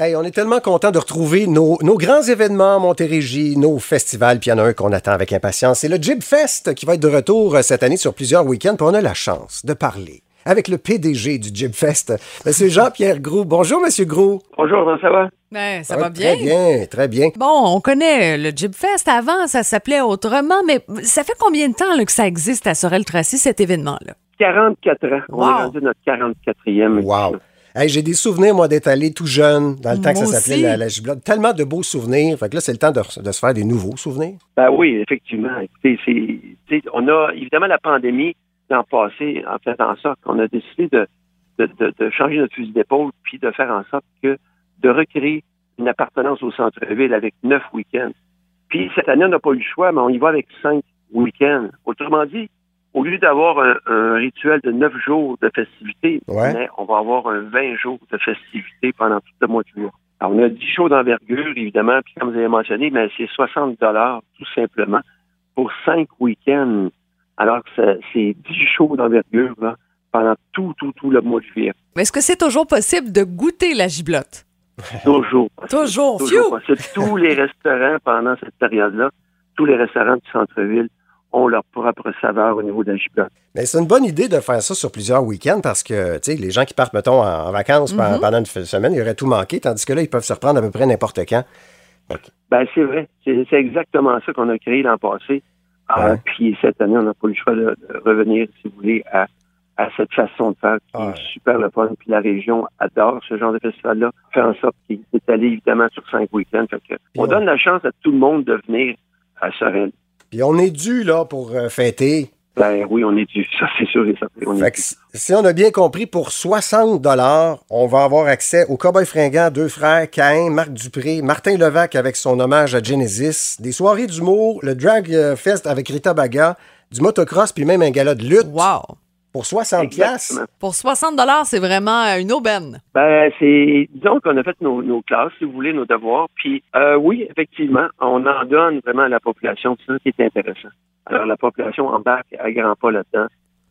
Hey, on est tellement content de retrouver nos, nos grands événements à Montérégie, nos festivals, puis il y en a un qu'on attend avec impatience. C'est le Jib Fest qui va être de retour euh, cette année sur plusieurs week-ends. Puis on a la chance de parler avec le PDG du Jib Fest, M. Jean-Pierre Groux. Bonjour, M. Groux. Bonjour, comment ça va? Ben, ça Ah, va bien. Très bien, très bien. Bon, on connaît le Jib Fest. Avant, ça s'appelait autrement, mais ça fait combien de temps là, que ça existe à Sorel-Tracy, cet événement-là? 44 ans. On Wow. est rendu notre 44e. Wow. Hey, j'ai des souvenirs, moi, d'être allé tout jeune, dans le temps que ça s'appelait la, la giblotte. Tellement de beaux souvenirs. Fait que là, c'est le temps de, de se faire des nouveaux souvenirs. Ben oui, effectivement. Écoutez, on a évidemment la pandémie l'an passé en fait en sorte qu'on a décidé de, de, de, de changer notre fusil d'épaule puis de faire en sorte que de recréer une appartenance au centre-ville avec neuf week-ends. Puis cette année, on n'a pas eu le choix, mais on y va avec cinq week-ends. Autrement dit, au lieu d'avoir un, un rituel de neuf jours de festivités, Ouais. mais on va avoir un 20 jours de festivités pendant tout le mois de juillet. Alors, on a 10 shows d'envergure, évidemment, puis comme vous avez mentionné, mais c'est 60 dollars tout simplement pour cinq week-ends. Alors que c'est- c'est 10 shows d'envergure pendant tout, tout, tout le mois de juillet. Mais Est-ce que c'est toujours possible de goûter la giblotte? Toujours. possible. Toujours. Toujours possible. Tous les restaurants pendant cette période-là, tous les restaurants du centre-ville ont leur propre saveur au niveau de la. Mais c'est une bonne idée de faire ça sur plusieurs week-ends parce que, tu sais, les gens qui partent, mettons, en, en vacances Mhm. pendant une semaine, ils auraient tout manqué, tandis que là, ils peuvent se reprendre à peu près n'importe quand. Ben, c'est vrai. C'est exactement ça qu'on a créé l'an passé. Ouais. puis cette année, on n'a pas eu le choix de, de revenir, si vous voulez, à, à cette façon de faire qui Ouais. est super le fun. Puis la région adore ce genre de festival-là. Fait en sorte qu'il est allé évidemment sur cinq week-ends. On- donne la chance à tout le monde de venir à Sorel. Puis on est dû, là, pour euh, fêter. Ben oui, on est dû. Ça, c'est sûr et certain. On Fait est que dû. si- on a bien compris, pour 60 on va avoir accès au Cowboy Fringant, deux frères, Caïn, Marc Dupré, Martin Levac avec son hommage à Genesis, des soirées d'humour, le Drag euh, Fest avec Rita Baga, du motocross, puis même un gala de lutte Wow! Pour 60 piastres? Exactement. Pour 60 c'est vraiment euh, une aubaine. Ben, c'est, disons qu'on a fait nos, nos classes, si vous voulez, nos devoirs. Puis, euh, oui, effectivement, on en donne vraiment à la population. C'est ça qui est intéressant. Alors, la population embarque à grands pas là-dedans.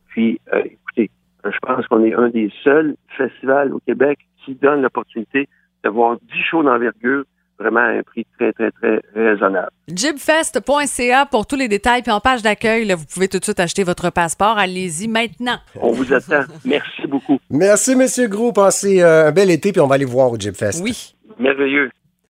Puis, euh, écoutez, euh, je pense qu'on est un des seuls festivals au Québec qui donne l'opportunité d'avoir 10 shows d'envergure vraiment à un prix très, très, très raisonnable. Jibfest.ca pour tous les détails. Puis en page d'accueil, là, vous pouvez tout de suite acheter votre passeport. Allez-y maintenant. On vous attend. Merci beaucoup. Merci, Monsieur Gros. Passez euh, un bel été, puis on va aller voir au Jeep Fest. Oui. Merveilleux.